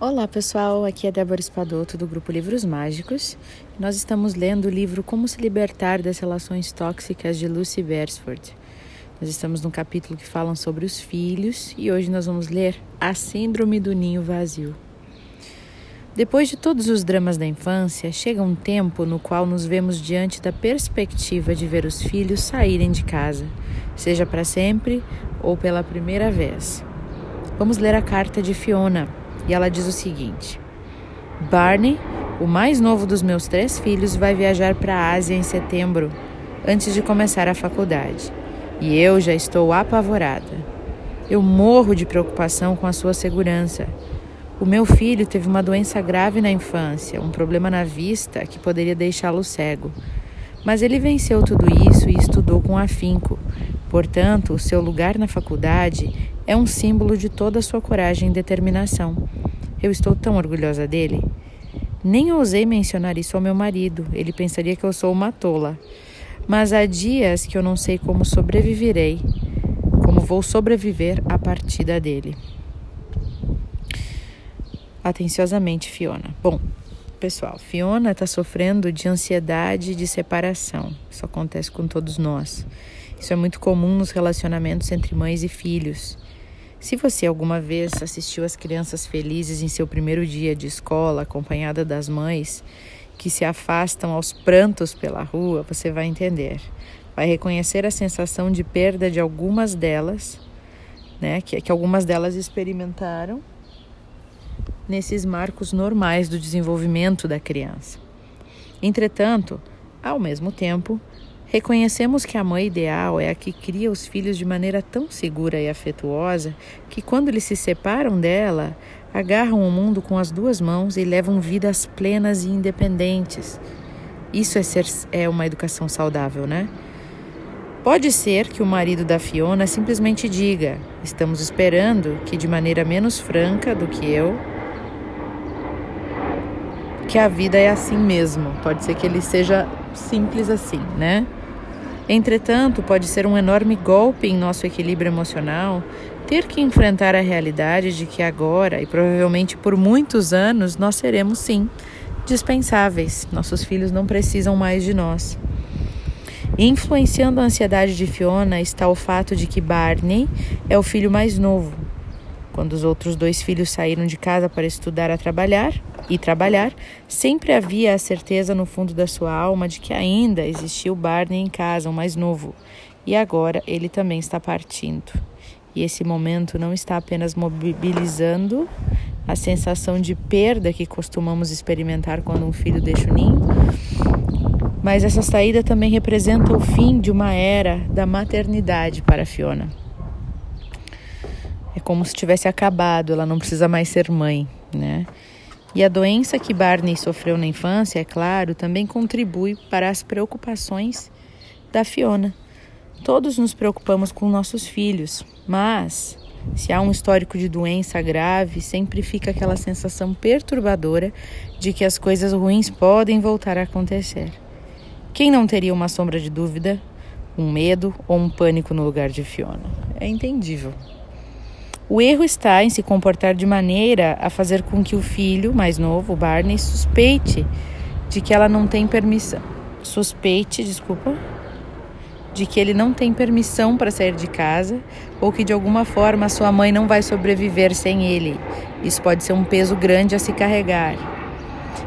Olá pessoal, aqui é Débora Espadoto do grupo Livros Mágicos. Nós estamos lendo o livro Como se libertar das relações tóxicas de Lucy Beresford. Nós estamos no capítulo que falam sobre os filhos e hoje nós vamos ler A Síndrome do Ninho Vazio. Depois de todos os dramas da infância, chega um tempo no qual nos vemos diante da perspectiva de ver os filhos saírem de casa, seja para sempre ou pela primeira vez. Vamos ler a carta de Fiona e ela diz o seguinte: Barney, o mais novo dos meus três filhos, vai viajar para a Ásia em setembro, antes de começar a faculdade, e eu já estou apavorada. Eu morro de preocupação com a sua segurança. O meu filho teve uma doença grave na infância, um problema na vista que poderia deixá-lo cego. Mas ele venceu tudo isso e estudou com afinco. Portanto, o seu lugar na faculdade é um símbolo de toda a sua coragem e determinação. Eu estou tão orgulhosa dele. Nem ousei mencionar isso ao meu marido, ele pensaria que eu sou uma tola. Mas há dias que eu não sei como sobreviverei, como vou sobreviver à partida dele. Atenciosamente, Fiona. Bom, pessoal, Fiona está sofrendo de ansiedade de separação. Isso acontece com todos nós. Isso é muito comum nos relacionamentos entre mães e filhos. Se você alguma vez assistiu as crianças felizes em seu primeiro dia de escola, acompanhada das mães, que se afastam aos prantos pela rua, você vai entender. Vai reconhecer a sensação de perda de algumas delas, né, que, que algumas delas experimentaram nesses marcos normais do desenvolvimento da criança. Entretanto, ao mesmo tempo, reconhecemos que a mãe ideal é a que cria os filhos de maneira tão segura e afetuosa que, quando eles se separam dela, agarram o mundo com as duas mãos e levam vidas plenas e independentes. Isso é, ser, é uma educação saudável, né? Pode ser que o marido da Fiona simplesmente diga: Estamos esperando que, de maneira menos franca do que eu, que a vida é assim mesmo. Pode ser que ele seja simples assim, né? Entretanto, pode ser um enorme golpe em nosso equilíbrio emocional ter que enfrentar a realidade de que agora e provavelmente por muitos anos nós seremos sim dispensáveis. Nossos filhos não precisam mais de nós. Influenciando a ansiedade de Fiona está o fato de que Barney é o filho mais novo. Quando os outros dois filhos saíram de casa para estudar a trabalhar, e trabalhar, sempre havia a certeza no fundo da sua alma de que ainda existia o Barney em casa, o mais novo, e agora ele também está partindo. E esse momento não está apenas mobilizando a sensação de perda que costumamos experimentar quando um filho deixa o ninho, mas essa saída também representa o fim de uma era da maternidade para Fiona. É como se tivesse acabado, ela não precisa mais ser mãe, né? E a doença que Barney sofreu na infância, é claro, também contribui para as preocupações da Fiona. Todos nos preocupamos com nossos filhos, mas se há um histórico de doença grave, sempre fica aquela sensação perturbadora de que as coisas ruins podem voltar a acontecer. Quem não teria uma sombra de dúvida, um medo ou um pânico no lugar de Fiona? É entendível. O erro está em se comportar de maneira a fazer com que o filho mais novo, Barney, suspeite de que ela não tem permissão. Suspeite, desculpa, de que ele não tem permissão para sair de casa ou que de alguma forma sua mãe não vai sobreviver sem ele. Isso pode ser um peso grande a se carregar.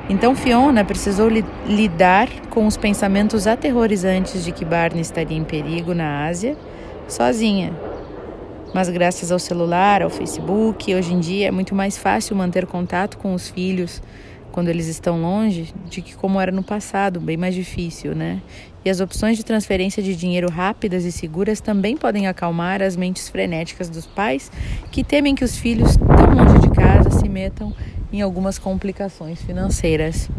Então Fiona precisou li lidar com os pensamentos aterrorizantes de que Barney estaria em perigo na Ásia, sozinha mas graças ao celular, ao Facebook, hoje em dia é muito mais fácil manter contato com os filhos quando eles estão longe de que como era no passado, bem mais difícil, né? E as opções de transferência de dinheiro rápidas e seguras também podem acalmar as mentes frenéticas dos pais que temem que os filhos tão longe de casa se metam em algumas complicações financeiras.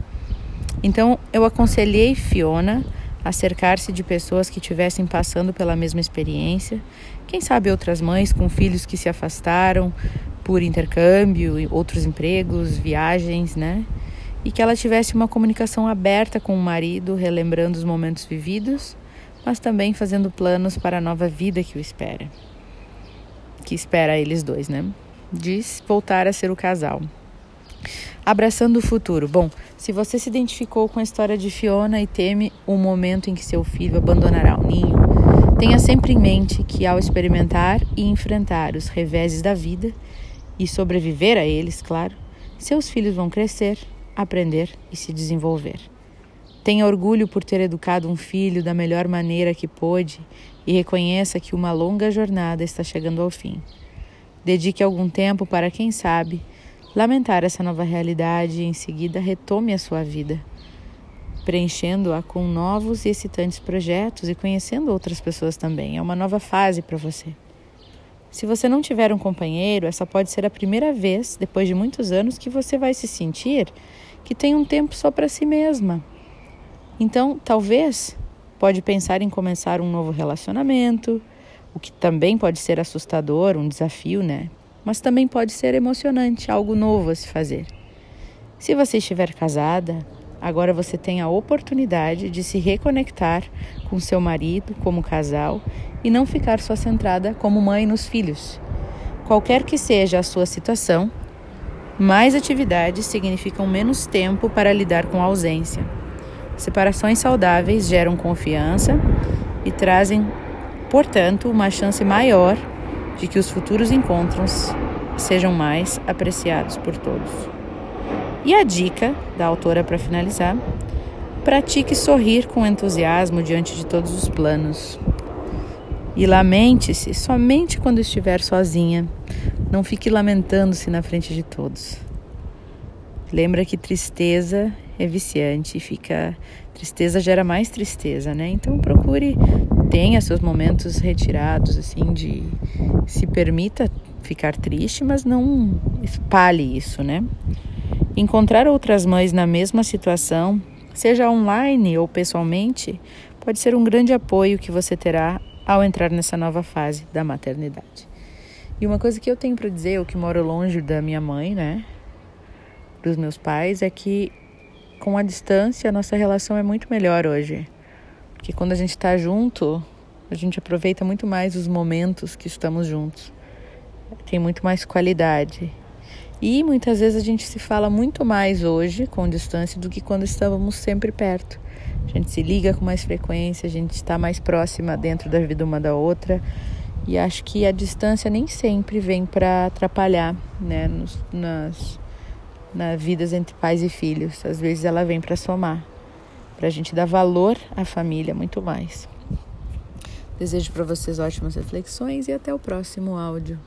Então, eu aconselhei Fiona a cercar-se de pessoas que estivessem passando pela mesma experiência. Quem sabe outras mães com filhos que se afastaram por intercâmbio, outros empregos, viagens, né? E que ela tivesse uma comunicação aberta com o marido, relembrando os momentos vividos, mas também fazendo planos para a nova vida que o espera. Que espera eles dois, né? Diz voltar a ser o casal. Abraçando o futuro. Bom, se você se identificou com a história de Fiona e teme o momento em que seu filho abandonará o ninho, tenha sempre em mente que ao experimentar e enfrentar os reveses da vida e sobreviver a eles, claro, seus filhos vão crescer, aprender e se desenvolver. Tenha orgulho por ter educado um filho da melhor maneira que pôde e reconheça que uma longa jornada está chegando ao fim. Dedique algum tempo para, quem sabe, lamentar essa nova realidade e em seguida retome a sua vida, preenchendo-a com novos e excitantes projetos e conhecendo outras pessoas também. É uma nova fase para você. Se você não tiver um companheiro, essa pode ser a primeira vez, depois de muitos anos, que você vai se sentir que tem um tempo só para si mesma então, talvez pode pensar em começar um novo relacionamento, o que também pode ser assustador, um desafio, né? Mas também pode ser emocionante, algo novo a se fazer. Se você estiver casada, agora você tem a oportunidade de se reconectar com seu marido como casal e não ficar só centrada como mãe nos filhos. Qualquer que seja a sua situação, mais atividades significam menos tempo para lidar com a ausência. Separações saudáveis geram confiança e trazem, portanto, uma chance maior de que os futuros encontros sejam mais apreciados por todos. E a dica da autora para finalizar: pratique sorrir com entusiasmo diante de todos os planos. E lamente-se somente quando estiver sozinha. Não fique lamentando-se na frente de todos. Lembra que tristeza é viciante, fica tristeza gera mais tristeza, né? Então procure tenha seus momentos retirados assim de se permita ficar triste, mas não espalhe isso, né? Encontrar outras mães na mesma situação, seja online ou pessoalmente, pode ser um grande apoio que você terá ao entrar nessa nova fase da maternidade. E uma coisa que eu tenho para dizer, eu que moro longe da minha mãe, né, dos meus pais, é que com a distância, a nossa relação é muito melhor hoje. Porque quando a gente está junto, a gente aproveita muito mais os momentos que estamos juntos. Tem muito mais qualidade. E muitas vezes a gente se fala muito mais hoje com distância do que quando estávamos sempre perto. A gente se liga com mais frequência, a gente está mais próxima dentro da vida uma da outra. E acho que a distância nem sempre vem para atrapalhar, né, nos, nas, na vidas entre pais e filhos. Às vezes ela vem para somar, para a gente dar valor à família muito mais. Desejo para vocês ótimas reflexões e até o próximo áudio.